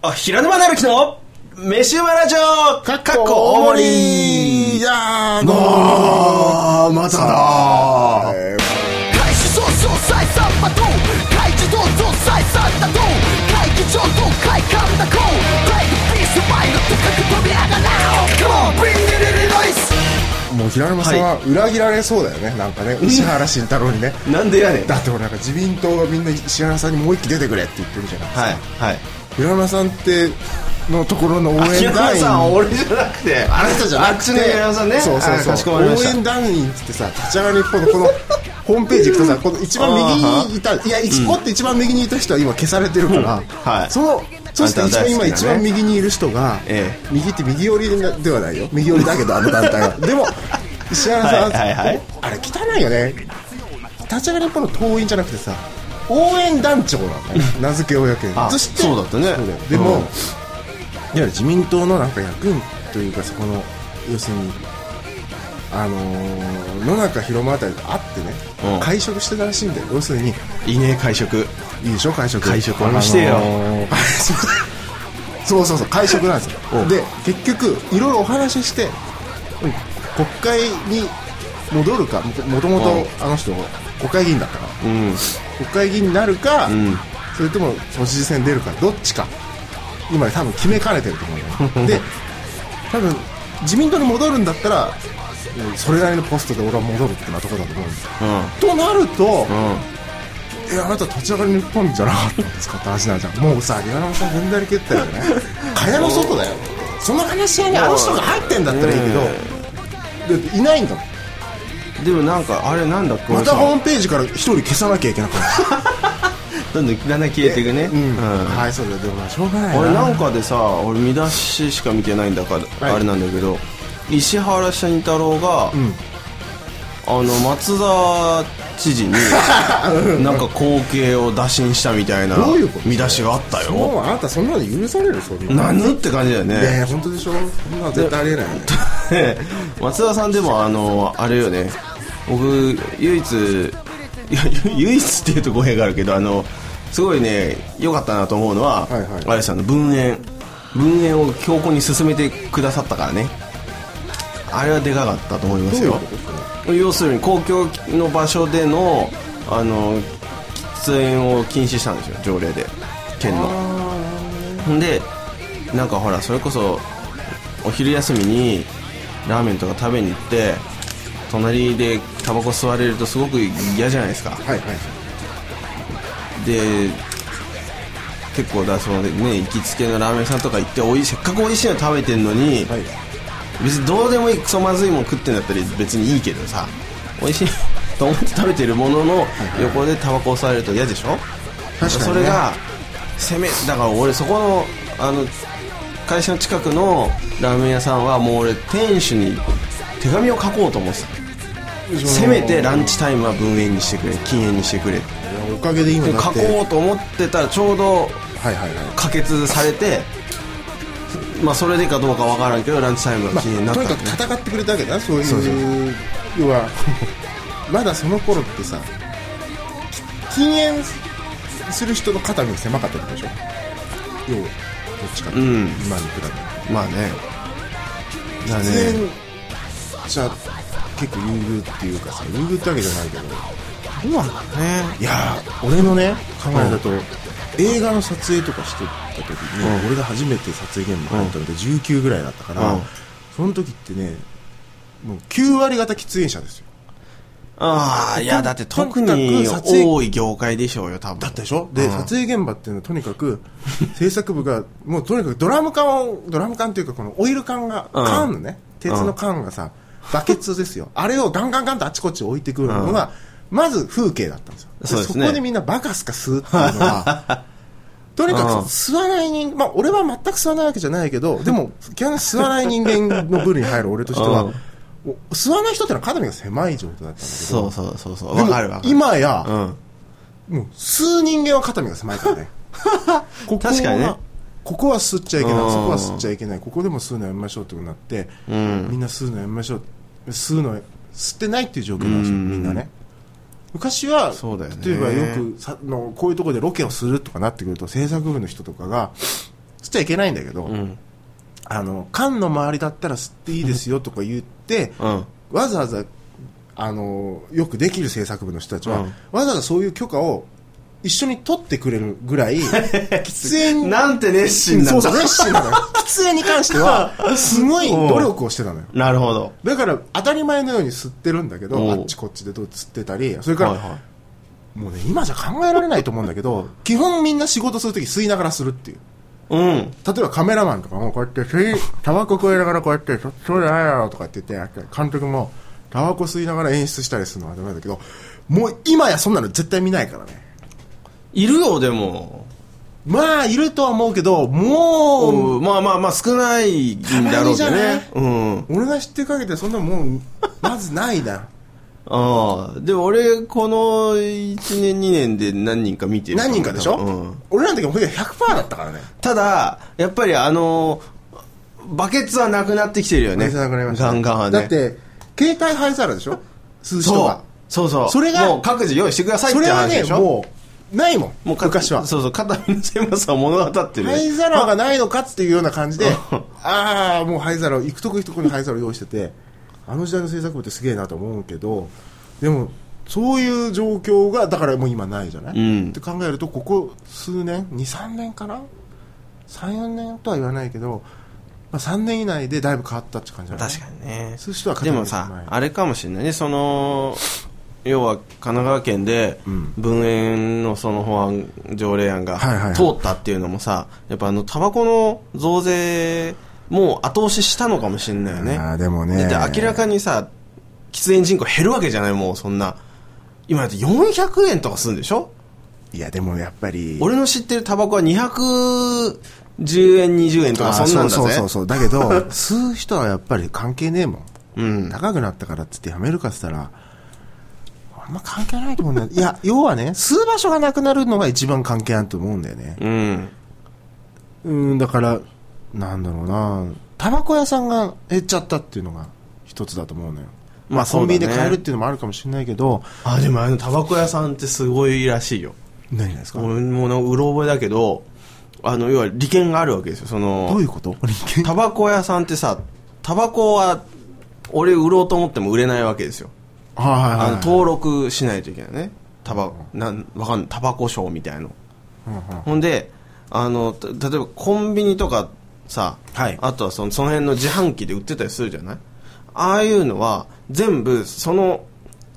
あ、平沼なるきの、飯馬ラジオかっこ大盛り。いやー、あー、まただ。開始早々再三馬と開示どうぞ再三だと会議場と快感だこう。ライブピースマイル高く飛び上がら Come on bring it in noise もう平沼さんは裏切られそうだよね、なんかね、石原慎太郎にね。なんでやねん。だって俺なんか自民党がみんな石原さんにもう一期出てくれって言ってるじゃないですか。はい、はい。平沼さんって、のところの応平援団員。沼さん、俺じゃなくて、あなたじゃなくて。あっちの平沼さんね。そうそうそう。応援団員っつってさ立ち上がり日本のこのホームページ行くとさこの一番右にいたいや一ポって一番右にいた人は今消されてるから、はい。そのそして一番今一番右にいる人が、え右って右寄りではないよ。右寄りだけどあの団体は。でも石原さん、はいはいはいあれ汚いよね。立ち上がり日本の党員じゃなくてさ応援団長なんだよ名付け親権あそしてそうだったね。でも、うん。いわゆる自民党のなんか役員というかそこの要するにあのー野中広間あたりと会ってね、うん。会食してたらしいんだよ。要するにいいね、会食。いいでしょ？会食。会食俺もしてよ。ー会食そうそうそう会食なんですよ。うん。で結局いろいろお話しして、うん。国会に戻るかももともとあの人国会議員だったからうん。国会議員になるか、ん。それとも都知事選出るかどっちか。今多分決めかねてると思うよ。で多分自民党に戻るんだったらうんそれなりのポストで俺は戻るってなとこだと思うんですようん。となると、うん。えあなた立ち上がり日本じゃなかったんですかって話になるじゃん。もうさ岩永さん踏んだり蹴ったよね。蚊帳の外だよ。その話し合いにあの人が入ってんだったらいいけど、でいないんだもんでもなんか、あれなんだっけまたホームページから一人消さなきゃいけなくなる。どんどんだんだん消えていくね。うん、うん。はいそうだよでもまあしょうがないな。俺なんかでさ俺見出ししか見てないんだから、はい。あれなんだけど石原慎太郎が、ん。あの松田知事に なんか後継を打診したみたいな見出しがあったよ。もうあなたそんなの許される？そんなの。何って感じだよいやいねや本当でしょ？そんなの絶対ありえないよ。ね 松田さんでもあのあれよね。僕唯一 唯一っていうと語弊があるけどあのすごいね良かったなと思うのは、はいはい。あれさんの文園文園を強固に進めてくださったからね。あれはでかかったと思いますよ。要するに公共の場所でのあの喫煙を禁止したんですよ条例で。県の。でなんかほらそれこそお昼休みにラーメンとか食べに行って隣でタバコ吸われるとすごく嫌じゃないですか。はいはいで結構だそのね行きつけのラーメン屋さんとか行っておいせっかく美味しいの食べてんのに、はい。別にどうでもいいクソまずいもん食ってんだったら別にいいけどさ美味しい と思って食べてるものの横でタバコを吸われると嫌でしょ？確かにね。それが攻めだから俺そこのあの会社の近くのラーメン屋さんはもう俺店主に手紙を書こうと思ってた。せめてランチタイムは分煙にしてくれ禁煙にしてくれおかげで今で書こうと思ってたらちょうどはいはいはい。可決されてまあそれでかどうかわからんけどランチタイムがま禁煙になあ、った。とにかく戦ってくれたわけだ。なそういう要は。まだその頃ってさ禁煙する人の肩身が狭かったでしょ？要は。どっちかっていうと、うん。今に比べて。まあね。だね。煙者結構優遇っていうかさ優遇ってわけじゃないけど。どうなんだろうね。いやー俺のね考えだと、映画の撮影とかしてた時に、うん。俺が初めて撮影現場入ったので19ぐらいだったから、うん。その時ってねもう9割方喫煙者ですよああいやだって特にとにかく撮影多い業界でしょうよ多分。だったでしょ？で、うん。撮影現場っていうのはとにかく制作部がもうとにかくドラム缶をドラム缶っていうかこのオイル缶が、うん。缶のね鉄の缶がさ、バケツですよ。あれをガンガンガンとあちこち置いてくるのが、まず風景だったんですよ。そこでみんなバカすか吸うっていうのは とにかくうん。吸わない人まあ俺は全く吸わないわけじゃないけどでも基本吸わない人間の部類に入る俺としては、吸わない人ってのは肩身が狭い状態だったんだけど。そうそうそうそう。かるわかる。今や、うん。もう吸う人間は肩身が狭いからね。ここは確かにね。ここは吸っちゃいけない。うん。そこは吸っちゃいけない。ここでも吸うのやめましょうってことになって、うん。みんな吸うのやめましょう。吸うの吸ってないっていう状況なんですよ、うん。みんなね。昔は、そうだよね。例えばよくさのこういうところでロケをするとかなってくると制作部の人とかが吸っちゃいけないんだけど、うん。あの缶の周りだったら吸っていいですよとか言って、うん。わざわざあのよくできる制作部の人たちは、うん。わざわざそういう許可を一緒に取ってくれるぐらい 喫煙なんて熱心なんだそうそう熱心なのよ。喫煙に関してはすごい努力をしてたのよ。なるほど。だから当たり前のように吸ってるんだけどあっちこっちでどう吸ってたりそれから、はいはい。もうね今じゃ考えられないと思うんだけど基本みんな仕事するとき吸いながらするっていううん。例えばカメラマンとかもこうやって吸いタバコ吸いながらこうやってそそうじゃないやろとかって言って監督もタバコ吸いながら演出したりするのはダメだけどもう今やそんなの絶対見ないからね。いるよでも。まあいるとは思うけどもう、うん。まあまあまあ少ないんだろうけどね。うん。俺が知ってる限りでそんなもうまずないなああでも俺この1年2年で何人か見てる何人かでしょ、うん。俺らの時も100%だったからね。ただやっぱりあのバケツはなくなってきてるよね。なくなりました。ガンガンはね。だって携帯灰皿でしょ？吸う人そう。がそうそう。それがもう各自用意してくださいってそれはね話でしょもうないもん。もうか昔は。そうそう。肩身の狭さを物語ってる。ね灰皿がないのかっていうような感じでああもう灰皿を行くとこ行くとこに灰皿を用意しててあの時代の制作部ってすげえなと思うけどでもそういう状況がだからもう今ないじゃない、うん。って考えるとここ数年？23年かな？34年とは言わないけど、まあ、3年以内でだいぶ変わったって感じだね。確かにね。そういう人はでもさあれかもしれないね。その要は神奈川県でん。分煙のその法案条例案が通ったっていうのもさやっぱあのタバコの増税もう後押ししたのかもしれないよね。あーでもね。だって明らかにさ喫煙人口減るわけじゃないもうそんな。今だって400円とかするんでしょ？いやでもやっぱり。俺の知ってるタバコは210円20円とかそんなんだぜ。そうそうそうだけど 吸う人はやっぱり関係ねえもん。うん。高くなったからっつってやめるかっつったらあんま関係ないと思うんだよ。いや要はね吸う場所がなくなるのが一番関係あると思うんだよね。うん。うんだからなんだろうな。タバコ屋さんが減っちゃったっていうのが一つだと思うのよ。まあコンビニで買えるっていうのもあるかもしれないけど。あでもあのタバコ屋さんってすごいらしいよ。何がですか？俺もなんかうろ覚えだけどあの要は利権があるわけですよ。そのどういうこと？タバコ屋さんってさタバコは俺売ろうと思っても売れないわけですよ。はいはいはいあの登録しないといけないね。タバなんわかんない。タバコ賞みたいの。うんうん。ほんであのた例えばコンビニとかさ、はい。あとはそのその辺の自販機で売ってたりするじゃない？ああいうのは全部その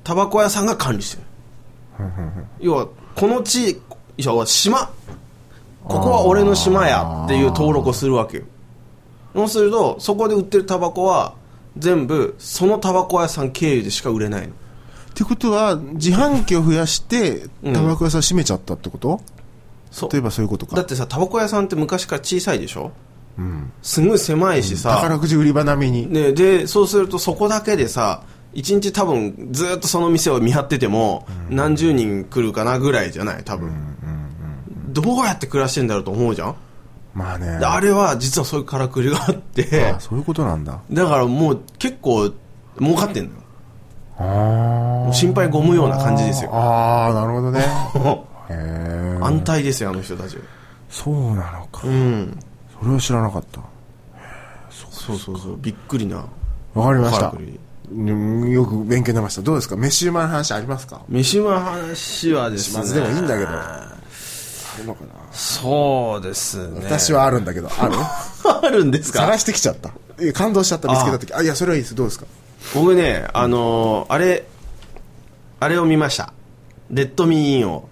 タバコ屋さんが管理してる。要はこの地要は島。ここは俺の島やっていう登録をするわけよ。そうするとそこで売ってるタバコは全部そのタバコ屋さん経由でしか売れないの。ってことは自販機を増やしてうん。タバコ屋さん閉めちゃったってこと、そう。例えばそういうことか。だってさタバコ屋さんって昔から小さいでしょ？うんすごい狭いしさ、宝くじ売り場並みに、ね、でそうするとそこだけでさ一日多分ずっとその店を見張ってても何十人来るかなぐらいじゃない？多分、どうやって暮らしてんだろうと思うじゃん？まあね。であれは実はそういうからくりがあって。あそういうことなんだ。だからもう結構儲かってんのよ。あもう心配ご無用な感じですよ。ああなるほどね。へえ安泰ですよあの人たち。そうなのか。うんそれは知らなかった。そうそうそう。びっくりな。わかりました。よく勉強になりました。どうですか？飯うまの話ありますか？飯馬話はですね。まずでもいいんだけど。あるのかな？そうですね。私はあるんだけど。あ るあるんですか？探してきちゃった。感動しちゃった。見つけた時。あいやそれはいいです。どうですか？僕ねあのーあれあれを見ました。レッドミーインを。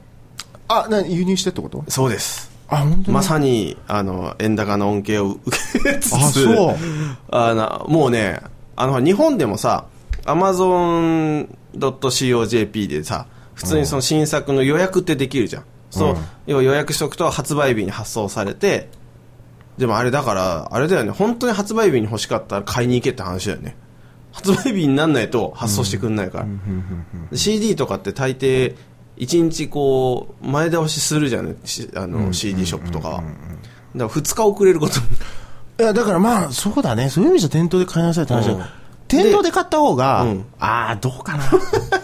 あな輸入してってこと？そうですあ本当に？まさにあの円高の恩恵を受けつつあそう。あのもうねあの日本でもさ Amazon.co.jp でさ普通にその新作の予約ってできるじゃん、そう要は予約しとくと発売日に発送されてでもあれだからあれだよね本当に発売日に欲しかったら買いに行けって話だよね。発売日になんないと発送してくんないから、で CD とかって大抵1日こう前倒しするじゃんあの CD ショップとかは。だから2日遅れることにいやだからまあそうだね。そういう意味じゃ店頭で買いなさいって話だ。店頭で買った方が、うん。ああどうかな。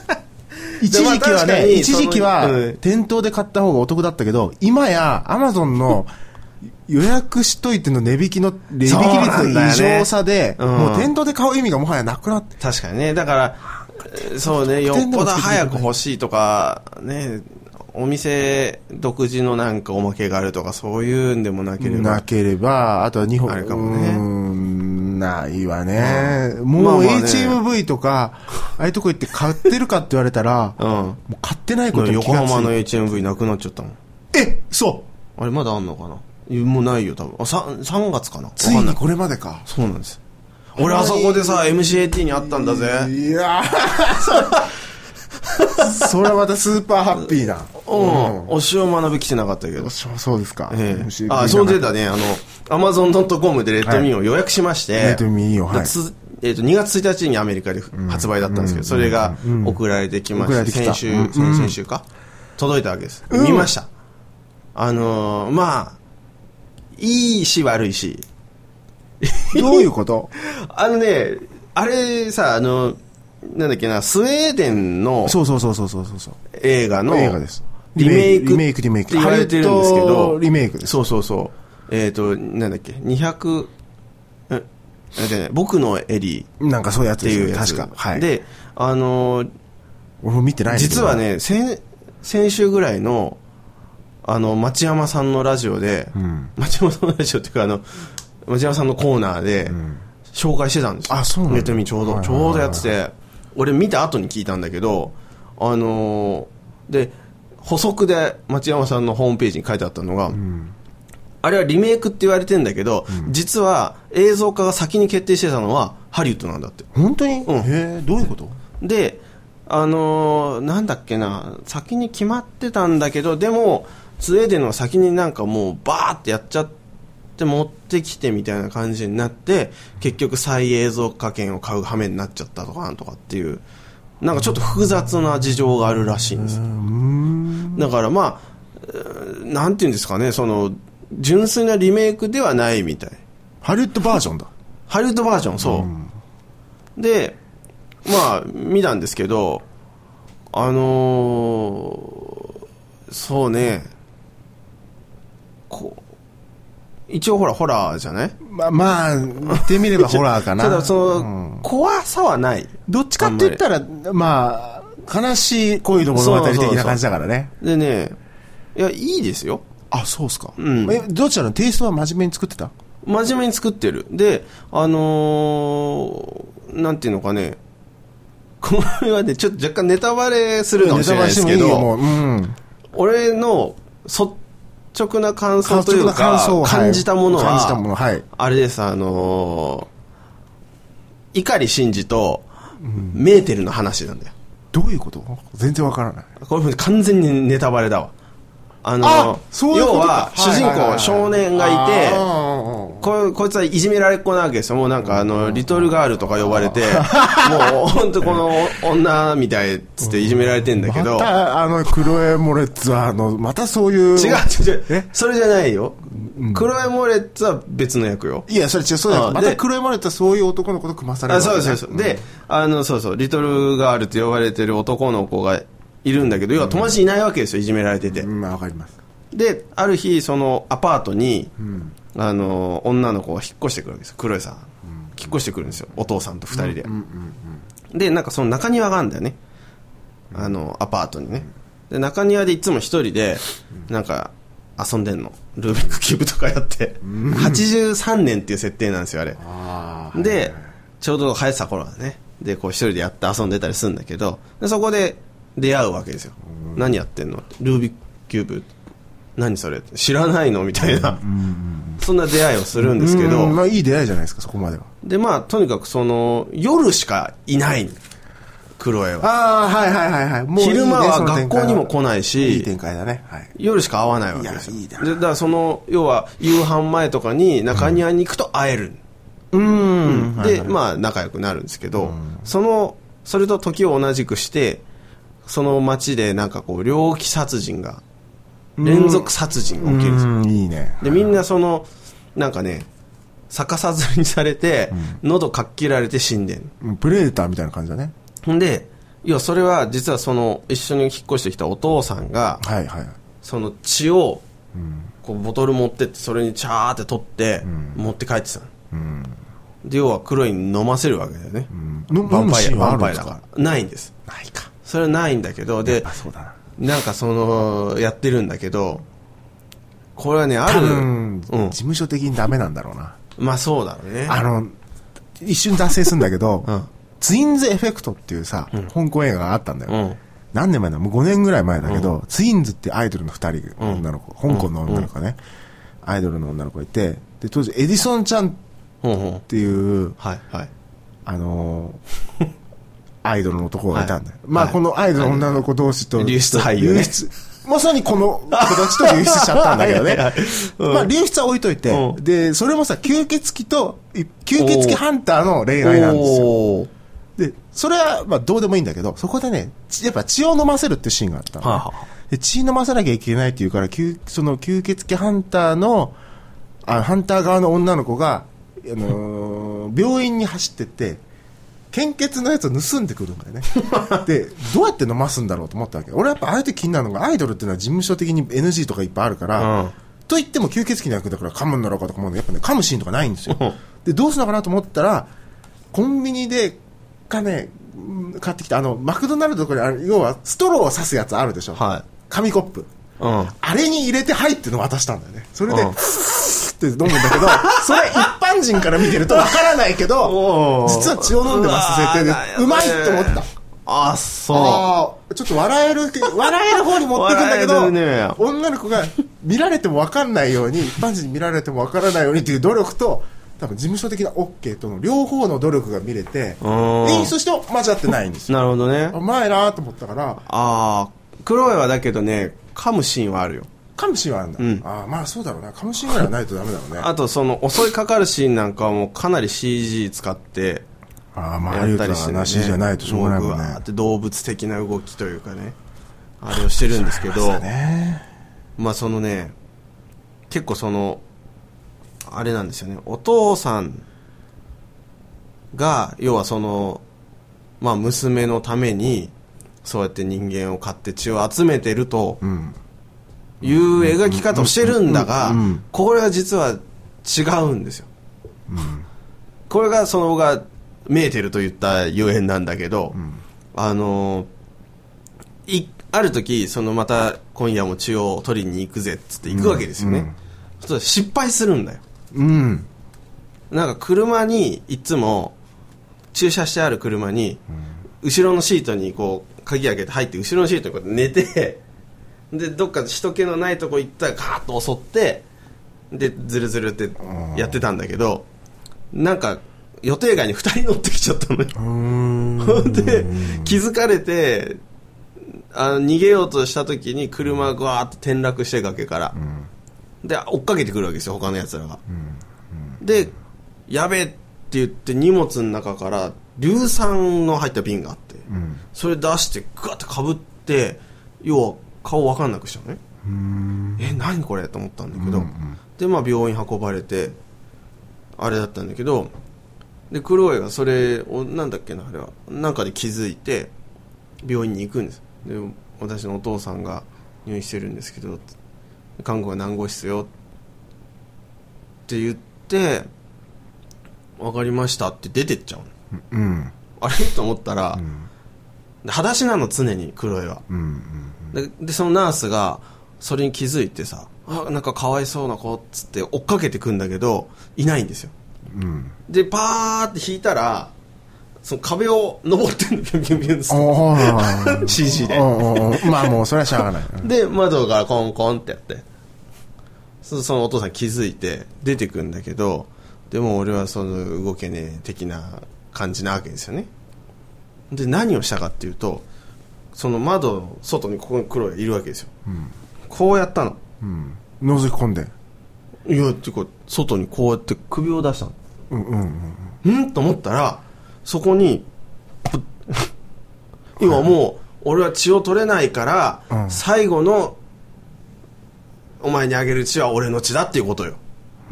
一時期はね一時期は店頭で買った方がお得だったけど今やアマゾンの予約しといての値引きの、値引き率の異常さで、うん。もう店頭で買う意味がもはやなくなって、確かにね。だから、えーそうね、よっぽど早く欲しいとか、ね、お店独自のなんかおまけがあるとか、そういうんでもなければ。なければ、あとは日本、あれかもねうーんないわね。もうまあまあね HMV とか、ああいうとこ行って買ってるかって言われたら、うん。もう買ってないこと横浜の HMV なくなっちゃったもん。えそあれまだあんのかな？もうないよ、多分。あ、3, 3月かな？うつい。にこれまでか。そうなんです。俺あそこでさ、MCAT にあったんだぜ。いやー それはまたスーパーハッピーな。うん。お塩学び来てなかったけど。そうそうですか。ええあ、そうでだね。あの、amazon.com でレッドミーを予約しまして、レッドミーをはいつえっ、と、2月1日にアメリカで発売だったんですけど、それが送られてきまして、先週、うん先々週か、届いたわけです。うん見ました。あのーまあ、いいし悪いし。どういうこと？あのね、あれさ、あの、なんだっけな、スウェーデンのそうそうそうそうそうそうそう。映画の映画です。リメイク？リメイク、リメイク。って言われてるんですけハリウッどド、リメイクです。そうそうそう。えっ、と、なんだっけ、200、え、僕のエリーっなんかそういうやつですよていうやつ。確か。はい。で、あのー俺も見てないんだけど実は、ね、先、先週ぐらいの、あの、町山さんのラジオで、うん。町山さんのラジオっていうか、あの、町山さんのコーナーで、紹介してたんですよ。あそうなんだ。ネットミちょうど、ちょうどやってて、俺見た後に聞いたんだけど、あのーで、補足で町山さんのホームページに書いてあったのが、あれはリメイクって言われてんだけど、実は映像化が先に決定してたのはハリウッドなんだって。本当に？うん。へえ、どういうこと？で、あのーなんだっけな、先に決まってたんだけど、でも、スウェーデンの先になんかもうバーってやっちゃって持ってきてみたいな感じになって、結局再映像化券を買う羽目になっちゃったとかなんとかっていう、なんかちょっと複雑な事情があるらしいんですよ。だからまあ、なんていうんですかね、その、純粋なリメイクではないみたい。ハリウッドバージョンだ。ハリウッドバージョン、そう。で、まあ、見たんですけど、あのーそうね、こう、一応ほら、ホラーじゃない？まあ、まあ、言ってみればホラーかな。ただ、その、うん怖さはない。どっちかって言ったら、まあ、悲しい恋の物語的な感じだからね。でね、いや、いいですよ。あ、そうっすか。うんえ、どちらのテイストは真面目に作ってた？真面目に作ってる。で、あのーなんていうのかね、これはね、ちょっと若干ネタバレするかもしれないですけど。俺の率直な感想というか、感じたもの感じたもの、は、はい。あれです、あのー、碇シンジと、メーテルの話なんだよ。どういうこと？全然わからない。これ完全にネタバレだわ。あのあそういう要は、主人公、はいはいはいはい少年がいて、あここいつはいじめられっ子なわけですよ。もうなんかあの、リトルガールとか呼ばれて、もう本当この女みたいっつっていじめられてんだけど、また、あの、クロエ・モレッツは、あの、またそういう。違う違う違うえ？それじゃないよ。クロエ・モレッツは別の役よ。いや、それ違う、そうだよ。またクロエ・モレッツはそういう男の子と組まされるあそうそうです。で、あの、そうそう、リトルガールって呼ばれてる男の子がいるんだけど、要は友達いないわけですよ、いじめられてて。うん、まあ、わかります。で、ある日、そのアパートに、あの、女の子が引っ越してくるわけですよ、クロエさん。引っ越してくるんですよ、お父さんと二人で。で、なんかその中庭があるんだよね。あの、アパートにね。で、中庭でいつも一人で、なんか、遊んでんの。ルービックキューブとかやって。83年っていう設定なんですよ、あれ。あで、ちょうど生えてた頃だね。で、こう一人でやって遊んでたりするんだけど、でそこで出会うわけですよ。何やってんの？ルービックキューブ。何それ？知らないの？みたいな。そんな出会いをするんですけど、まあ、いい出会いじゃないですか、そこまでは。で、まあ、とにかくその、夜しかいない。クロエは。ああ、はいはいはいはい。もう昼間は学校にも来ないしいい展開だね。はい。夜しか会わないわけですよ。いやいいなで、だからその、要は、夕飯前とかに中庭に行くと会える。うんで、まあ、仲良くなるんですけど、その、それと時を同じくして、その街でなんかこう、猟奇殺人が、連続殺人が起きるんですよ。うん、いいね。で、みんなその、なんかね、逆さずりにされて、喉かっ切られて死んでん。うんプレデターみたいな感じだね。で、いや、それは実はその、一緒に引っ越してきたお父さんが、はいはい。その血を、こうボトル持ってってそれにチャーって取って、持って帰ってたの、で要は黒いに飲ませるわけだよね、のヴァンパイアヴ飲むシーンパイアだかから。ないんです。ないか。それはないんだけどであそうだななんかそのやってるんだけどこれはねあ多る分、うん。事務所的にダメなんだろうな。まあそうだろうね。あの一瞬脱線するんだけど、うん。ツインズエフェクトっていうさ、香港映画があったんだよ、うん。何年前だ？もう5年ぐらい前だけど、ツインズってアイドルの2人、女の子香港の女の子がね、アイドルの女の子がいてで当時エディソンちゃんっていうはいはい。あのー アイドルの男がいたんだよ。まあ、はいこのアイドルの女の子同士と。流出俳優ね流出。まさにこの子たちと流出しちゃったんだけどね はいはい。うんまあ、流出は置いといてう。んで、それもさ、吸血鬼と、い吸血鬼ハンターの恋愛なんですよ。で、それは、まあ、どうでもいいんだけど、そこでね、ちやっぱ血を飲ませるってシーンがあったのねはあはあで血飲ませなきゃいけないっていうから、吸その吸血鬼ハンターの、あハンター側の女の子が、あのー病院に走ってって、献血のやつを盗んでくるんだよね。で、どうやって飲ますんだろうと思ったわけ。俺やっぱあえて気になるのが、アイドルっていうのは事務所的に NG とかいっぱいあるから、うんと言っても吸血鬼の役だから噛むんだろうかとか思うのやっぱね、噛むシーンとかないんですようん。で、どうするのかなと思ったら、コンビニで、かね、うん買ってきた、あの、マクドナルドとかにある、要は、ストローを刺すやつあるでしょ。はい紙コップ。うんあれに入れて入っての渡したんだよね。それで、うんって飲むんだけど、それ一般人から見てるとわからないけど 実は血を飲んでます。設定でうまいと思った。あそう。ちょっと笑える、笑える方に持ってくんだけど、ね。女の子が見られても分かんないように、一般人に見られても分からないようにっていう努力と、多分事務所的な OK との両方の努力が見れて、ん。演出としては間違ってないんですよ。なるほどね。うまいなと思ったから、ああ黒いはだけどね噛むシーンはあるよカムシはあるんだ。んああ、まあそうだろうな。カムシぐらいはないとダメだろうね。あとその襲いかかるシーンなんかはもうかなり CG 使ってああ、まあ、やったりしてるとうなしじゃないとしょうがないもんねっ。て動物的な動きというかねあれをしてるんですけどね。まあそのね結構そのあれなんですよねお父さんが要はそのまあ娘のためにそうやって人間を飼って血を集めてるとうん。いう描き方をしてるんだがこれは実は違うんですよ、これがそのがメーテルと言ったゆえんなんだけど、あのいある時そのまた今夜も血を取りに行くぜっつって行くわけですよね、うん。うん失敗するんだよ。うん。なんか車にいつも駐車してある車に、後ろのシートにこう鍵開けて入って後ろのシートにこうやって寝てでどっか人気のないとこ行ったらガーッと襲ってでズルズルってやってたんだけどなんか予定外に2人乗ってきちゃったのよ。で気づかれてあの逃げようとした時に車がぐわーって転落して崖から、で追っかけてくるわけですよ他のやつらが、でやべえって言って荷物の中から硫酸の入った瓶があって、それ出してグワッてかぶって要は顔分かんなくしたのね。え何これと思ったんだけど、でまあ病院運ばれてあれだったんだけど。でクロエがそれをなんだっけなあれはなんかで気づいて病院に行くんです。で私のお父さんが入院してるんですけど看護が何号室よ？って言って分かりましたって出てっちゃうの。うん。あれ？と思ったら、で裸足なの常にクロエは。うん。ででそのナースがそれに気づいてさあなんかかわいそうな子っつって追っかけてくんだけどいないんですよ。うん。でパーって引いたらその壁を登ってんのビュンビュンビュンって。CG で。まあもうそれはしゃあがない。で窓からコンコンってやって。そそのお父さん気づいて出てくんだけどでも俺はその動けねえ的な感じなわけですよね。で何をしたかっていうとその窓の外にここに黒がいるわけですよ、こうやったの。うん。覗き込んで。いやっていうか外にこうやって首を出したの。うんうんうん。ん。と思ったらそこに今 もう俺は血を取れないから、うん。最後のお前にあげる血は俺の血だっていうことよ。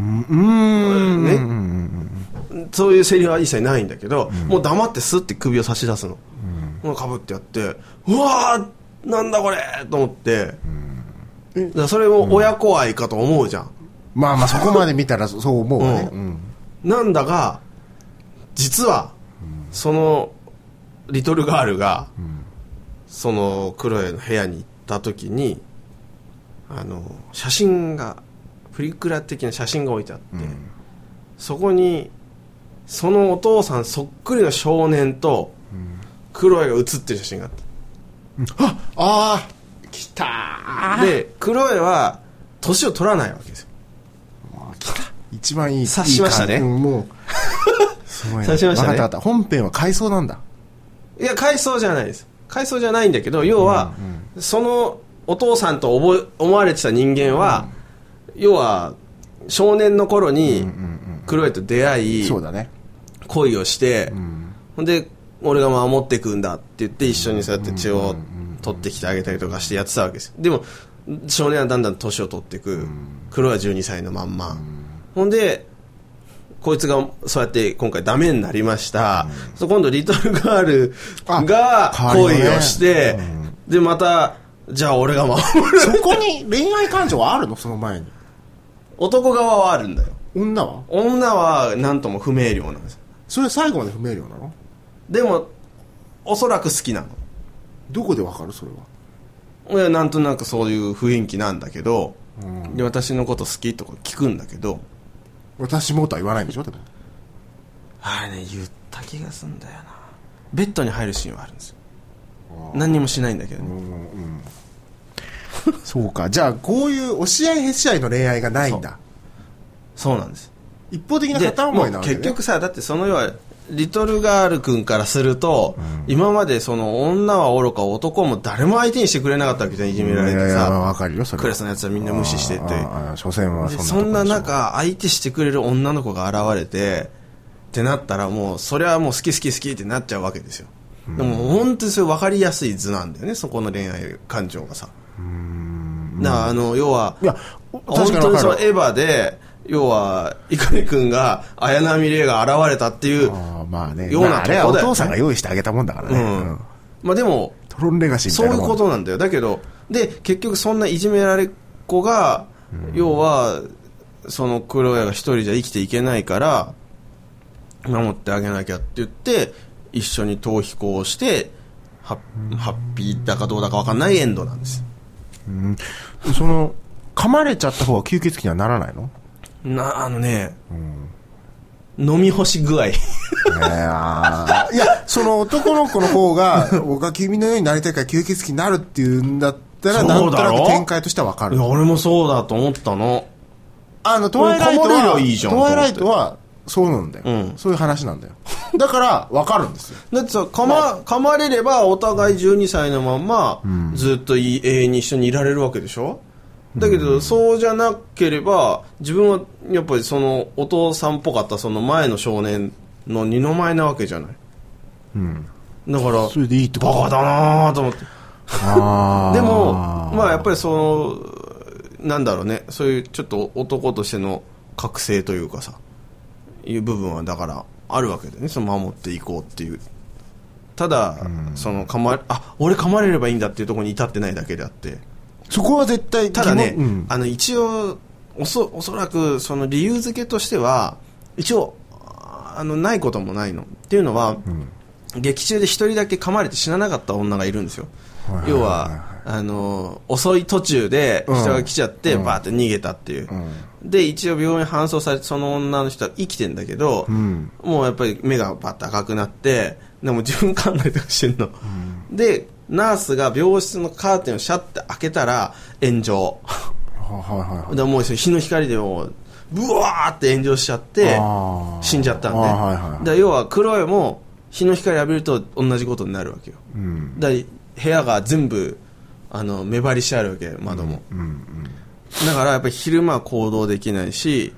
うん。うん。ねうん。そういうセリフは一切ないんだけど、もう黙ってスッて首を差し出すの、かぶってやってうわーなんだこれと思って、それも親子愛かと思うじゃん。まあまあそこまで見たらそ そう思うわね、ううん。なんだが、実は、その、リトルガールが、その、クロエの部屋に行った時に、あの、写真が、プリクラ的な写真が置いてあって、そこに、そのお父さんそっくりの少年と、クロエが写ってる写真があった。ああ来た。ーで、クロエは、年を取らないわけですよ。一番いい察しましたね。もう。すごいな察しましたね。た本編は回想なんだ。いや、回想じゃないです。回想じゃないんだけど、要は、そのお父さんと思われてた人間は、要は、少年の頃に、クロエと出会い、そうだね。恋をして、ほんで、俺が守っていくんだって言って、一緒にそうやって血を取ってきてあげたりとかしてやってたわけですよ。でも、少年はだんだん年を取っていく。クロエは12歳のまんま。ほんで、こいつがそうやって今回ダメになりました。そう今度リトルガールが恋をして、で、また、じゃあ俺が守る。そこに恋愛感情はあるの？その前に男側はあるんだよ。女は？女は何とも不明瞭なんです。それ最後まで不明瞭なの？でも、おそらく好きなの。どこでわかる？それは。いやなんとなくそういう雰囲気なんだけど、で私のこと好きとか聞くんだけど。私もとは言わないんでしょ？でもあれね言った気がすんだよな。ベッドに入るシーンはあるんですよ。何にもしないんだけどね、そうか。じゃあこういう押し合いへし合いの恋愛がないんだ。そう。なんです。一方的なで片思いなわけ、ね、結局さだってその要はリトルガール君からすると、今までその女は愚か男も誰も相手にしてくれなかったわけじゃんいじめられてさ。クラスのやつはみんな無視してて。所詮はでそんな中相手してくれる女の子が現れてってなったらもうそれはもう好き好き好きってなっちゃうわけですよ。でも本当にそれ分かりやすい図なんだよねそこの恋愛感情がさ。だからあの要はいや本当にそのエヴァで要は碇君が綾波レイが現れたっていうまあね。ようなまああれはおとこだよね。父さんが用意してあげたもんだからね、うん。うん。まあでもトロンレガシーみたそういういなもんことなんだよ。だけどで結局そんないじめられっ子が、要はそのクロエが一人じゃ生きていけないから守ってあげなきゃって言って一緒に逃避行をしてハッハッピーだかどうだか分かんないエンドなんです。その噛まれちゃった方は吸血鬼にはならないの？なあのね、飲み干し具合。いやいや、その男の子の方が、僕は君のようになりたいから吸血鬼になるっていうんだったら、なんとだろ？なく展開としてはわかる。いや。俺もそうだと思ったの。あの、トワイライトは、ゃいいじゃんトワイライトは、そうなんだよ、うん。そういう話なんだよ。だから、わかるんですよ。だってさ噛ま噛まれればお互い12歳のまんま、ずっとい永遠に一緒にいられるわけでしょ？だけど、そうじゃなければ自分はやっぱりそのお父さんっぽかったその前の少年の二の舞なわけじゃない、だからそれでいいってバカだなと思って。でもまあやっぱりそのなんだろうね。そういうちょっと男としての覚醒というかさいう部分はだからあるわけでね。その守っていこうっていう。ただ、その噛まあ俺噛まれればいいんだっていうところに至ってないだけであってそこは絶対、ただね、うん。あの一応おそおそらくその理由付けとしては一応あのないこともないの。っていうのは、劇中で一人だけ噛まれて死ななかった女がいるんですよ、はいはいはい要はあの遅い途中で人が来ちゃって、バーって逃げたっていう、で一応病院搬送されてその女の人は生きてんだけど、ん。もうやっぱり目がバッと赤くなってでも自分噛んだりとかしてん。の、でナースが病室のカーテンをシャッて開けたら炎上。はいはいはい。でもう日の光でもうブワーって炎上しちゃって死んじゃったんで、はいはいで要はクロエも日の光浴びると同じことになるわけよ、うん。だ部屋が全部あの目張りしてあるわけ窓も、だからやっぱり昼間は行動できないし、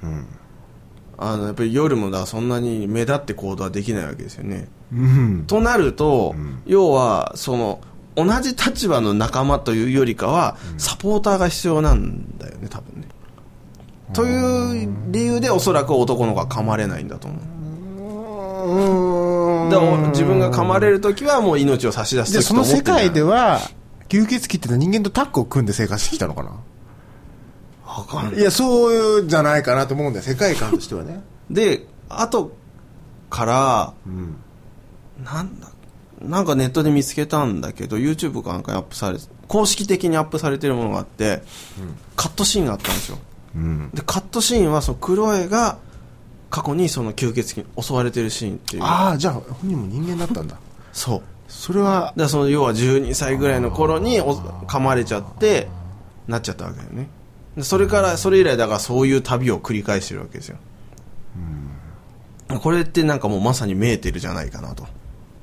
あのやっぱり夜もだそんなに目立って行動はできないわけですよね、うん。となると、要はその同じ立場の仲間というよりかは、サポーターが必要なんだよね多分ね。という理由でおそらく男の子は噛まれないんだと思う。だから自分が噛まれる時はもう命を差し出す時とその世界では、吸血鬼ってのは人間とタッグを組んで生活してきたのかな？わかんない。いやそうじゃないかなと思うんだよ世界観としてはね。で後からうん。なんだなんかネットで見つけたんだけど YouTube かなんかにアップされ公式的にアップされてるものがあって、カットシーンがあったんですよ。うん。でカットシーンはそのクロエが過去にその吸血鬼に襲われてるシーンっていう。ああじゃあ本人も人間だったんだ。そう。それはだその要は12歳ぐらいの頃にお噛まれちゃってなっちゃったわけだよね。でそれからそれ以来だからそういう旅を繰り返してるわけですよ。これってなんかもうまさにメーテルじゃないかなと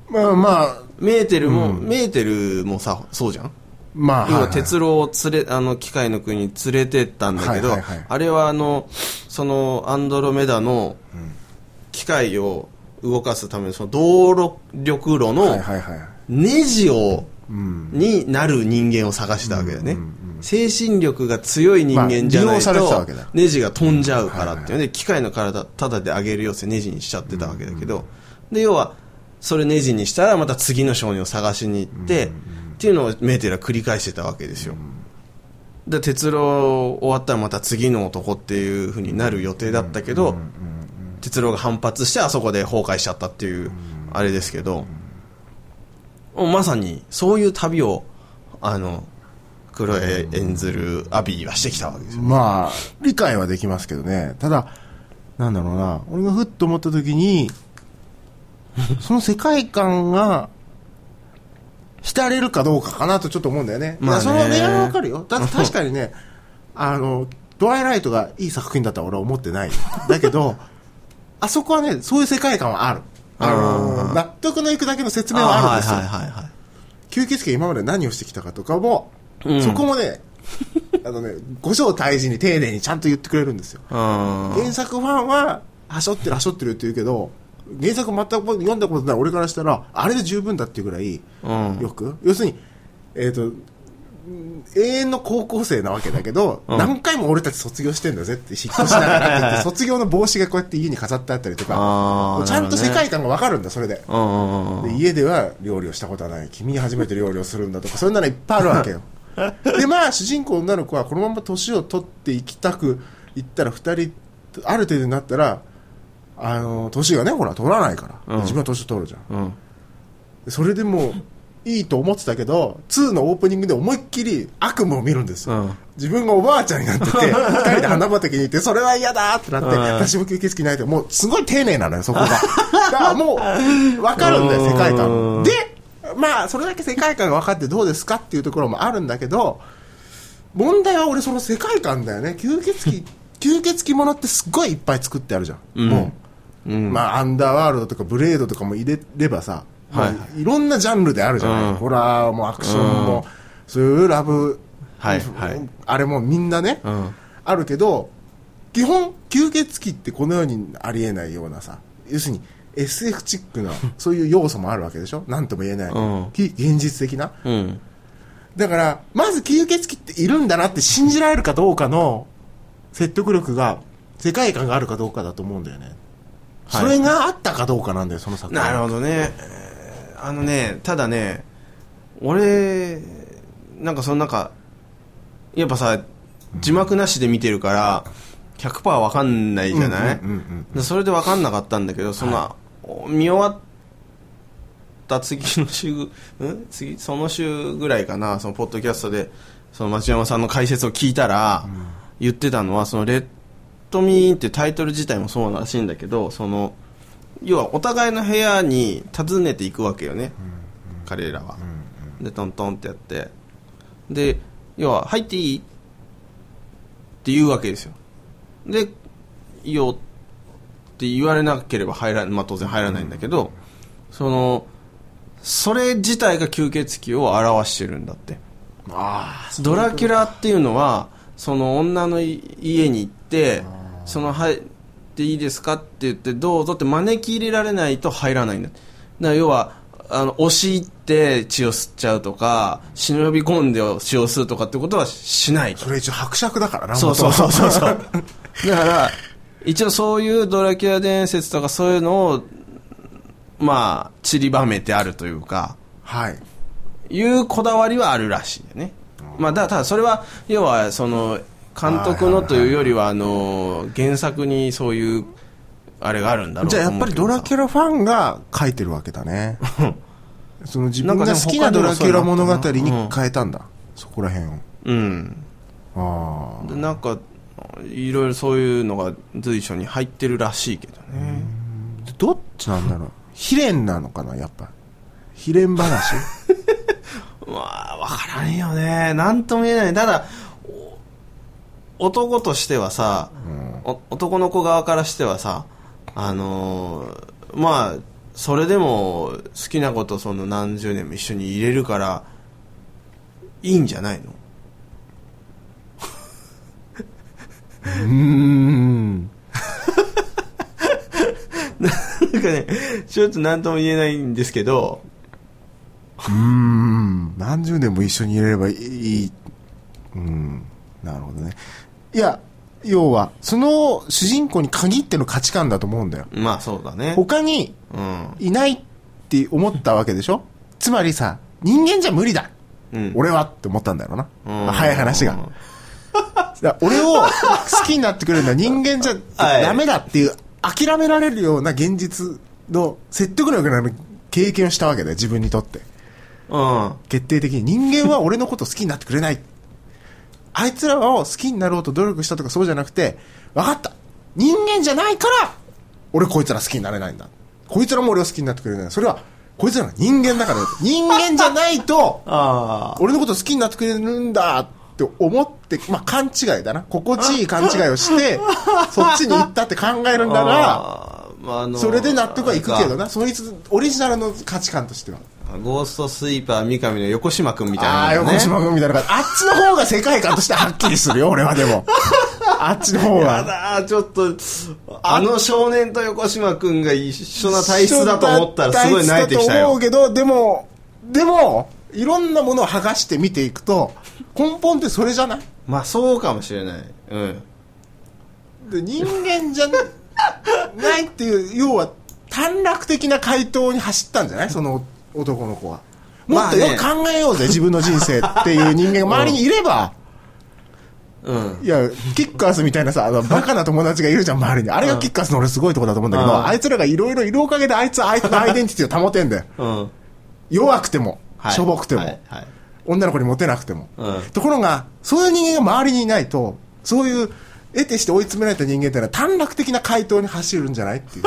まあまあ。メーテルも、メーテルもさそうじゃん？まあ要ははい。鉄郎を連れあの機械の国に連れてったんだけど、はいはいはい。あれはあのそのアンドロメダの機械を動かすためのその動力路はいのネジをうん。になる人間を探したわけだよね、精神力が強い人間じゃないとネジが飛んじゃうからっていうね機械の体ただで上げるよってネジにしちゃってたわけだけどで要はそれネジにしたらまた次の少年を探しに行ってっていうのをメーテルは繰り返してたわけですよ。で鉄郎終わったらまた次の男っていうふうになる予定だったけど鉄郎が反発してあそこで崩壊しちゃったっていうあれですけどまさにそういう旅をあのクロエ演ずるアビーはしてきたわけですよ。まあ理解はできますけどね。ただなんだろうな。俺がふっと思った時に その世界観が浸れるかどうかかなとちょっと思うんだよね。まあその恋愛はわかるよ。だって確かにね、あの、ドライライトがいい作品だとは俺は思ってない。だけど、あそこはね、そういう世界観はある。あの、納得のいくだけの説明はあるんですよ。はいはいはいはい吸血鬼が今まで何をしてきたかとかも、うんそこもね、あのね、五条大事に丁寧にちゃんと言ってくれるんですよ。うん原作ファンは、はしょってるはしょってるって言うけど、原作全く読んだことない俺からしたら、あれで十分だっていうぐらい、うん。よく、要するに、えっ、と、うん永遠の高校生なわけだけど、うん。何回も俺たち卒業してんだぜって引っ越しながらって言って、卒業の帽子がこうやって家に飾ってあったりとかちゃんと世界観がわかるんだ、それで。うんうんうんで家では料理をしたことはない。君に初めて料理をするんだとかそういうのがいっぱいあるわけよ。でまあ主人公の女の子はこのまま年を取っていきたくいったら2人ある程度になったらあの年がねほら取らないから、うん。自分は年取るじゃん。うん。でそれでもういいと思ってたけど2のオープニングで思いっきり悪夢を見るんですよ、うん。自分がおばあちゃんになってて 2人で花畑に行ってそれは嫌だってなって、うん。私も吸血鬼ないともうすごい丁寧なのよそこが。だからもう分かるんだよ世界うん観。でまあそれだけ世界観が分かってどうですかっていうところもあるんだけど問題は俺その世界観だよね。吸血鬼吸血鬼ものってすっごいいっぱい作ってあるじゃん、うん。もううん。まあ、アンダーワールドとかブレードとかも入れればさ、まあはい。いろんなジャンルであるじゃない、うん。ホラーもアクションも、そういうラブ、はいはい。あれもみんなね、うん。あるけど基本吸血鬼ってこの世にありえないようなさ要するに SF チックな そういう要素もあるわけでしょ。何とも言えない、うん。き現実的な。うん。だからまず吸血鬼っているんだなって信じられるかどうかの説得力が世界観があるかどうかだと思うんだよね、はいそれがあったかどうかなんだよその作品。なるほどね。えーあのねただね俺なんかそのなんかやっぱさ字幕なしで見てるから100%わかんないじゃない、それで分かんなかったんだけどその、見終わった次の週ん？次その週ぐらいかなそのポッドキャストでその町山さんの解説を聞いたら、言ってたのはそのレッドミーンってタイトル自体もそうらしいんだけどその要はお互いの部屋に訪ねていくわけよね、彼らは、でトントンってやって。で要は入っていいって言うわけですよ。でいいよって言われなければ入ら、まあ、当然入らないんだけど、そのそれ自体が吸血鬼を表してるんだって。ああドラキュラっていうのはその女の家に行ってその入っていいですかって言ってどうぞって招き入れられないと入らないんだ。だから要はあの押し入って血を吸っちゃうとか忍び込んで血を吸うとかってことはしないと。それ一応伯爵だからなそうそうそうそう だから一応そういうドラキュラ伝説とかそういうのをまあ散りばめてあるというかはい。いうこだわりはあるらしいよね。まあ、だただそれは要はその監督のというよりは、あの、原作にそういう、あれがあるんだろうじゃあやっぱりドラキュラファンが書いてるわけだね。その自分が好きなドラキュラ物語に変えたんだ、そこら辺を。うん。ああ。でなんか、いろいろそういうのが随所に入ってるらしいけどね。どっちなんだろう。秘伝なのかなやっぱ。秘伝話？まあ、わからんよね。なんとも言えない。ただ、お男としてはさ、お男の子側からしてはさ、あのーまあ、それでも好きな子とその何十年も一緒に入れるから、いいんじゃないの？うーん。なんかね、ちょっと何とも言えないんですけど、うーん。何十年も一緒にいれればいい。うん。なるほどねいや要はその主人公に限っての価値観だと思うんだよ。まあそうだね。他にうん。いないって思ったわけでしょ？つまりさ人間じゃ無理だ、うん。俺はって思ったんだろうな、うん。まあ早い話が。俺を好きになってくれるのは人間じゃ はい。ダメだっていう諦められるような現実の説得力のある経験をしたわけだよ自分にとって。うん。決定的に。人間は俺のこと好きになってくれないあいつらを好きになろうと努力したとかそうじゃなくて分かった。人間じゃないから俺こいつら好きになれないんだ。こいつらも俺を好きになってくれないそれはこいつらが人間だからだ 人間じゃないとあ俺のこと好きになってくれるんだって思って、まあ、勘違いだな。心地いい勘違いをして そっちに行ったって考えるんあ。だがあー。まあ、あのそれで納得はいくけどな。そいつオリジナルの価値観としてはゴーストスイーパー三上の横島君みたいなああー、もんね、横島君みたいな感じ。あっちの方が世界観としてはっきりするよ、俺はでも。あっちの方やは。だーちょっと、あの少年と横島君が一緒な体質だと思ったらすごい泣いてきたよと思う。けど、でも、でも、いろんなものを剥がして見ていくと、根本ってそれじゃない？まあそうかもしれない。うん。で人間じゃないっていう、要は短絡的な回答に走ったんじゃない？その男の子は。もっとよく考えようぜ、自分の人生っていう人間が 周りにいれば、うん。いや、キッカースみたいなさ、あの、バカな友達がいるじゃん、周りに。あれがキッカースの俺すごいとこだと思うんだけど、うんあいつらがいろいろいるおかげであいつはあいつの アイデンティティを保てんだよ。うん。弱くても、はいしょぼくても、はい。はい女の子にモテなくても。うんところが、そういう人間が周りにいないと、そういう、得てして追い詰められた人間ってのは短絡的な回答に走るんじゃないっていう。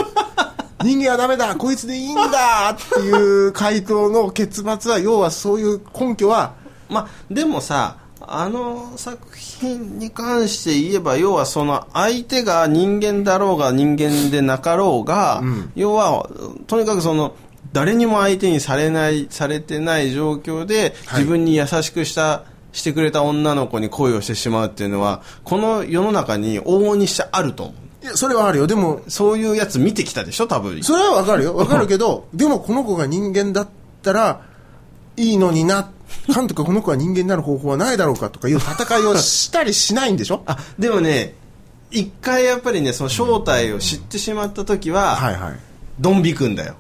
人間はダメだこいつでいいんだっていう回答の結末は、要はそういう根拠は、まあでもさ、あの作品に関して言えば、要はその相手が人間だろうが人間でなかろうが、要は、とにかくその、誰にも相手にされない、されてない状況で、はい自分に優しくした、してくれた女の子に恋をしてしまうっていうのは、この世の中に往々にしてあると思う。いや、それはあるよ。でも、そういうやつ見てきたでしょ、多分。それはわかるよ。わかるけど、でもこの子が人間だったら、いいのにな、監督この子は人間になる方法はないだろうかとかいう 戦いをしたりしないんでしょ？あ、でもね、一回やっぱりね、その正体を知ってしまった時は、はいはい。ドン引くんだよ。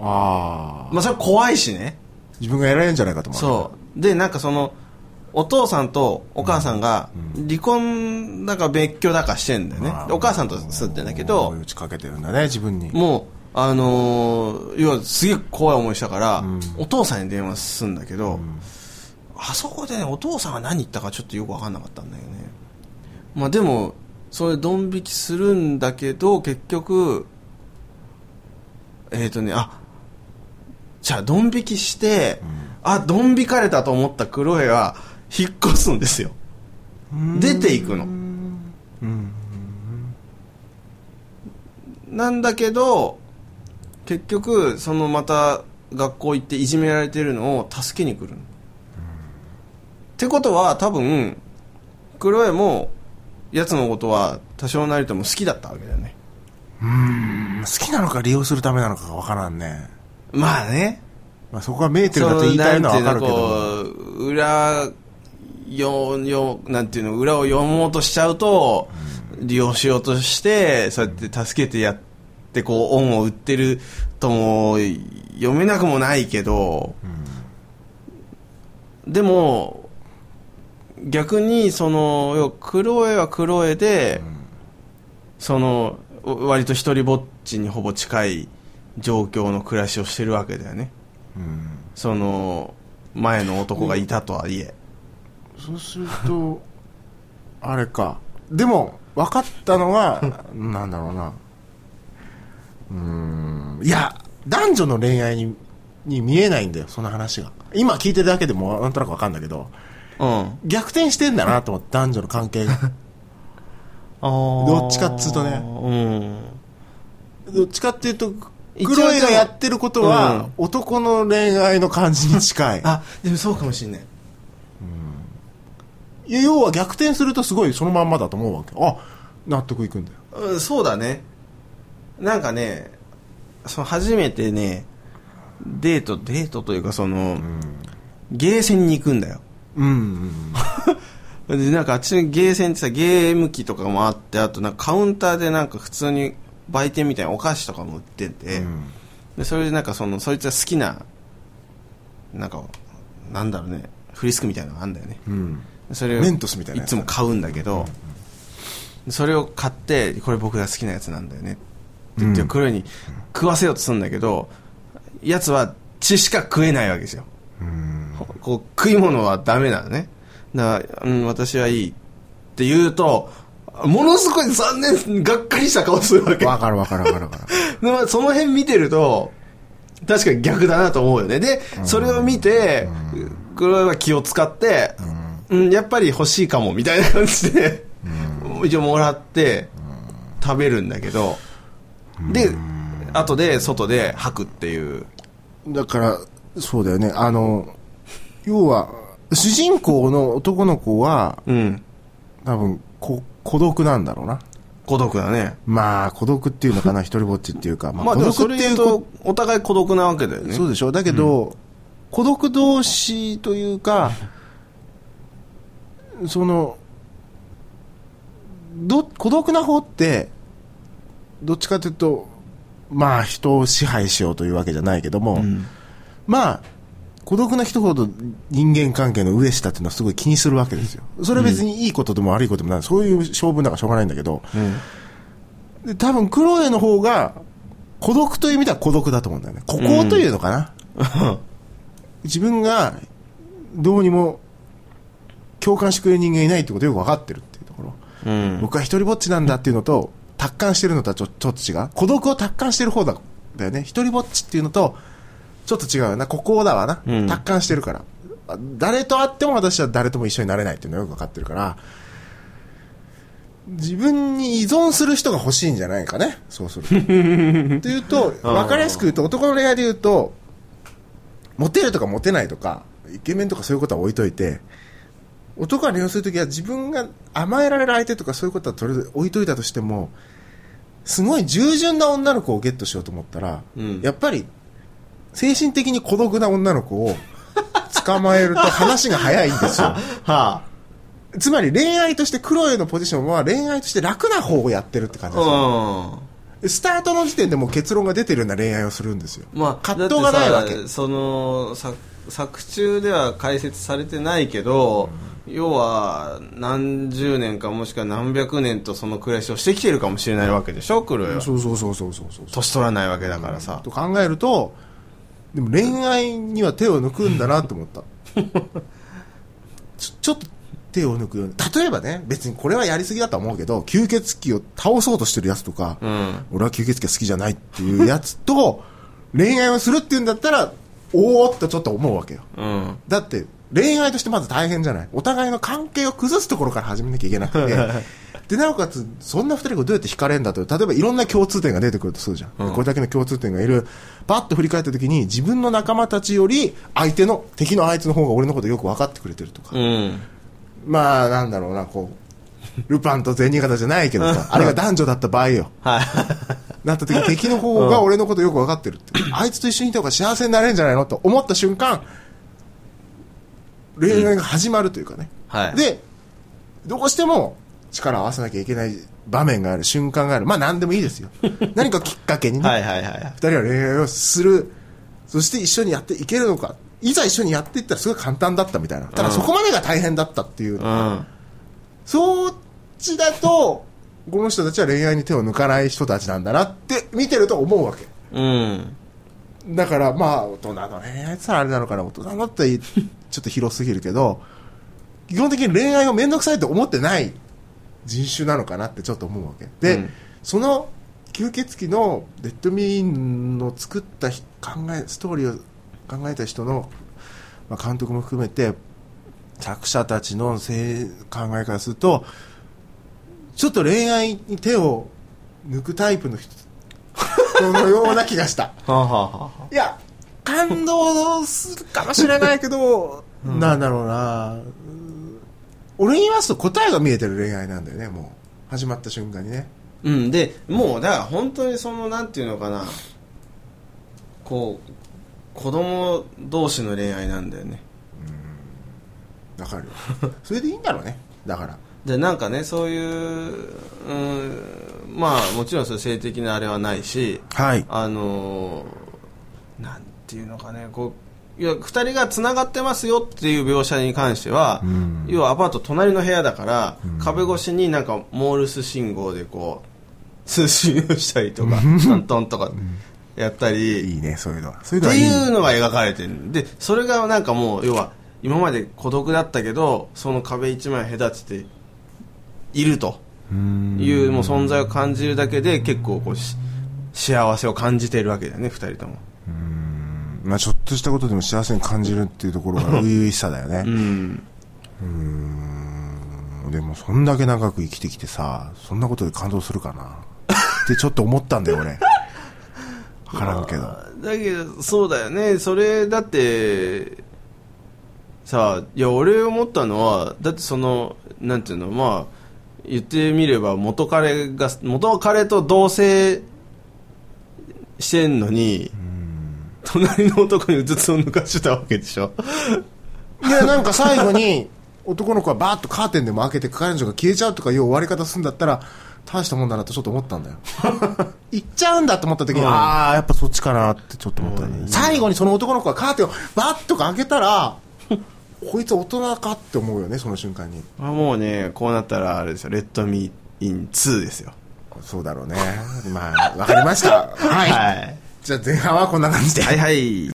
ああ。まあそれ怖いしね。自分がやられるんじゃないかと思う。そう。で、なんかその、お父さんとお母さんが離婚だか別居だかしてんだよね。でお母さんと住んでんだけど、打ちかけてるんだね、自分に。もう、あのー要はすげえ怖い思いしたから、お父さんに電話するんだけど、あそこでね、お父さんが何言ったかちょっとよくわかんなかったんだよね。まあでも、それドン引きするんだけど、結局、えっ、ー、とね、あ、じゃあドン引きして、あ、ドン引かれたと思ったクロエは引っ越すんですよ。出ていくの。なんだけど、結局、そのまた学校行っていじめられてるのを助けに来るの。ってことは多分、クロエも、奴のことは多少なりとも好きだったわけだよね。好きなのか利用するためなのかがわからんね。まあね。まあ、そこがメーテルだと言いたいのはわかるけど。裏よよなんていうの裏を読もうとしちゃうと、利用しようとしてそうやって助けてやってこう恩を売ってるとも読めなくもないけど、でも逆にそのクロエはクロエで、その割と一人ぼっちにほぼ近い状況の暮らしをしてるわけだよね、その前の男がいたとはいえ、そうするとあれか。でも分かったのはなんだろうな。うーん。いや男女の恋愛にに見えないんだよその話が。今聞いてるだけでもなんとなく分かるんだけど。うん。逆転してんだなと思って男女の関係が。どどっちかっつうとね。うん。どっちかっていうと一応クロエがやってることは、うん。男の恋愛の感じに近い。あでもそうかもしんない要は逆転するとすごいそのまんまだと思うわけ。あ納得いくんだよ。うんそうだね。なんかねその初めてねデートデートというかその、ゲーセンに行くんだよ。うんうん でなんかあっちのゲーセンってさゲーム機とかもあってあとなんかカウンターでなんか普通に売店みたいなお菓子とかも売ってて、うん。でそれでなんかそのそいつが好きななんかなんだろうねフリスクみたいなのがあるんだよね。うんそれをメントスみたいないつも買うんだけど、それを買ってこれ僕が好きなやつなんだよね。って言ってうん。黒いに食わせようとするんだけどやつは血しか食えないわけですよ。うん。こう食い物はダメなのね。だから、うん、私はいい。って言うとものすごい残念がっかりした顔するわけ。わかるわかるわかるわかる。でまあその辺見てると確かに逆だなと思うよね。でそれを見て黒井は気を使って、うん、やっぱり欲しいかもみたいな感じで、一応もらって食べるんだけどで後で外で吐くっていう。だからそうだよね。あの要は主人公の男の子はうん。多分こ孤独なんだろうな。孤独だね。まあ孤独っていうのかな一人ぼっちっていうか、まあでもそれ言う独っていうことお互い孤独なわけだよね。そうでしょ。だけど、孤独同士というかそのど孤独な方ってどっちかというとまあ人を支配しようというわけじゃないけども、ん。まあ孤独な人ほど人間関係の上下っていうのはすごい気にするわけですよ。それは別にいいことでも悪いことでもない、そういう性分だからしょうがないんだけど、で多分クロエの方が孤独という意味では孤独だと思うんだよね。孤高というのかな、自分がどうにも共感してくれる人間いないってことをよく分かってるっていうところ、うん。僕は一人ぼっちなんだっていうのと達観してるのとはちょちょっと違う。孤独を達観してる方だだよね。一人ぼっちっていうのとちょっと違うよな。孤高だわな、うん。達観してるから。あ誰と会っても私は誰とも一緒になれないっていうのはよく分かってるから。自分に依存する人が欲しいんじゃないかね。そうすると。っていうと分かりやすく言うと男の恋愛で言うとモテるとかモテないとかイケメンとかそういうことは置いといて男が恋愛するときは自分が甘えられる相手とかそういうことはとりあえず置いといたとしてもすごい従順な女の子をゲットしようと思ったら、うん。やっぱり精神的に孤独な女の子を 捕まえると話が早いんですよ。はあ。つまり恋愛としてクロエのポジションは恋愛として楽な方をやってるって感じですよ。うスタートの時点でもう結論が出てるような恋愛をするんですよ、んまあ葛藤がないわけ。その作作中では解説されてないけど、要は何十年かもしくは何百年とその暮らしをしてきてるかもしれないわけでしょクロエは。そうそうそうそうそうそう。年取らないわけだからさ、と考えるとでも恋愛には手を抜くんだなと思った。ちょちょっと手を抜くように。例えばね別にこれはやりすぎだとは思うけど吸血鬼を倒そうとしてるやつとか、うん。俺は吸血鬼が好きじゃないっていうやつと恋愛をするっていうんだったらおおっとちょっと思うわけよ。うん。だって恋愛としてまず大変じゃない？お互いの関係を崩すところから始めなきゃいけなくて。でなおかつそんな二人がどうやって惹かれるんだと。例えばいろんな共通点が出てくるとするじゃん、うん。これだけの共通点がいる。パッと振り返った時に自分の仲間たちより相手の敵のあいつの方が俺のことよく分かってくれてるとか、うん。まあなんだろうなこうルパンと銭形じゃないけどさ あれが男女だった場合よ。はい。なった時敵の方が俺のことよく分かってるって、あいつと一緒にいた方が幸せになれるんじゃないの？と思った瞬間恋愛が始まるというかね、はい。でどうしても力を合わせなきゃいけない場面がある瞬間がある。まあ何でもいいですよ。何かきっかけにね、はいはいはい二人は恋愛をする。そして一緒にやっていけるのか。いざ一緒にやっていったらすごい簡単だったみたいな。ただそこまでが大変だったっていう、うん。そっちだとこの人たちは恋愛に手を抜かない人たちなんだなって見てると思うわけ。うん。だからまあ大人の恋愛って言ったらあれなのかな。大人のってちょっと広すぎるけど基本的に恋愛を面倒くさいと思ってない人種なのかなってちょっと思うわけ。で、うん。その吸血鬼の「レッド・ミーン」の作ったひ考えストーリーを考えた人の、まあ、監督も含めて作者たちのせい考えからするとちょっと恋愛に手を抜くタイプの人のような気がした。はあ、はあはあはいや、感動するかもしれないけど、なんだろうな、うん俺に言いますと答えが見えてる恋愛なんだよね、もう。始まった瞬間にね。うん、でもうだから本当にそのなんていうのかなこう子供同士の恋愛なんだよねわかるよ。それでいいんだろうね。だから。でなんかねそういう、うん、まあもちろんそ性的なあれはないしはい。あのーなんていうのかねこういや2人がつながってますよっていう描写に関しては、ん。要はアパート隣の部屋だから、壁越しになんかモールス信号でこう通信をしたりとかトントンとかやったり、いいね、そういうのは。そういってうのはいうのが描かれてる。でそれがなんかもう要は今まで孤独だったけどその壁一枚隔てていると。うん。いうもう存在を感じるだけで結構こうし幸せを感じているわけだよね2人ともまあちょっとしたことでも幸せに感じるっていうところが初々しさだよねう。んでもそんだけ長く生きてきてさ、そんなことで感動するかなってちょっと思ったんだよ、俺。わからんけど。だけどそうだよねそれだってさあいや俺思ったのはだってそのなんていうのまあ言ってみれば元彼が元彼と同棲してんのに隣の男にうつつを抜かしてたわけでしょいや、なんか最後に、男の子はバーッとカーテンでも開けて彼女が消えちゃうとかいう終わり方するんだったら、大したもんだなとちょっと思ったんだよ。行っちゃうんだと思った時に、うんああ、やっぱそっちかなってちょっと思ったね、うん最後にその男の子がカーテンをバッとか開けたら、こいつ大人かって思うよね、その瞬間に。まあもうねこうなったらあれですよレッドミーイン2ですよそうだろうね。まあ、わかりました。はい。はいじゃあ前半はこんな感じで。はいはい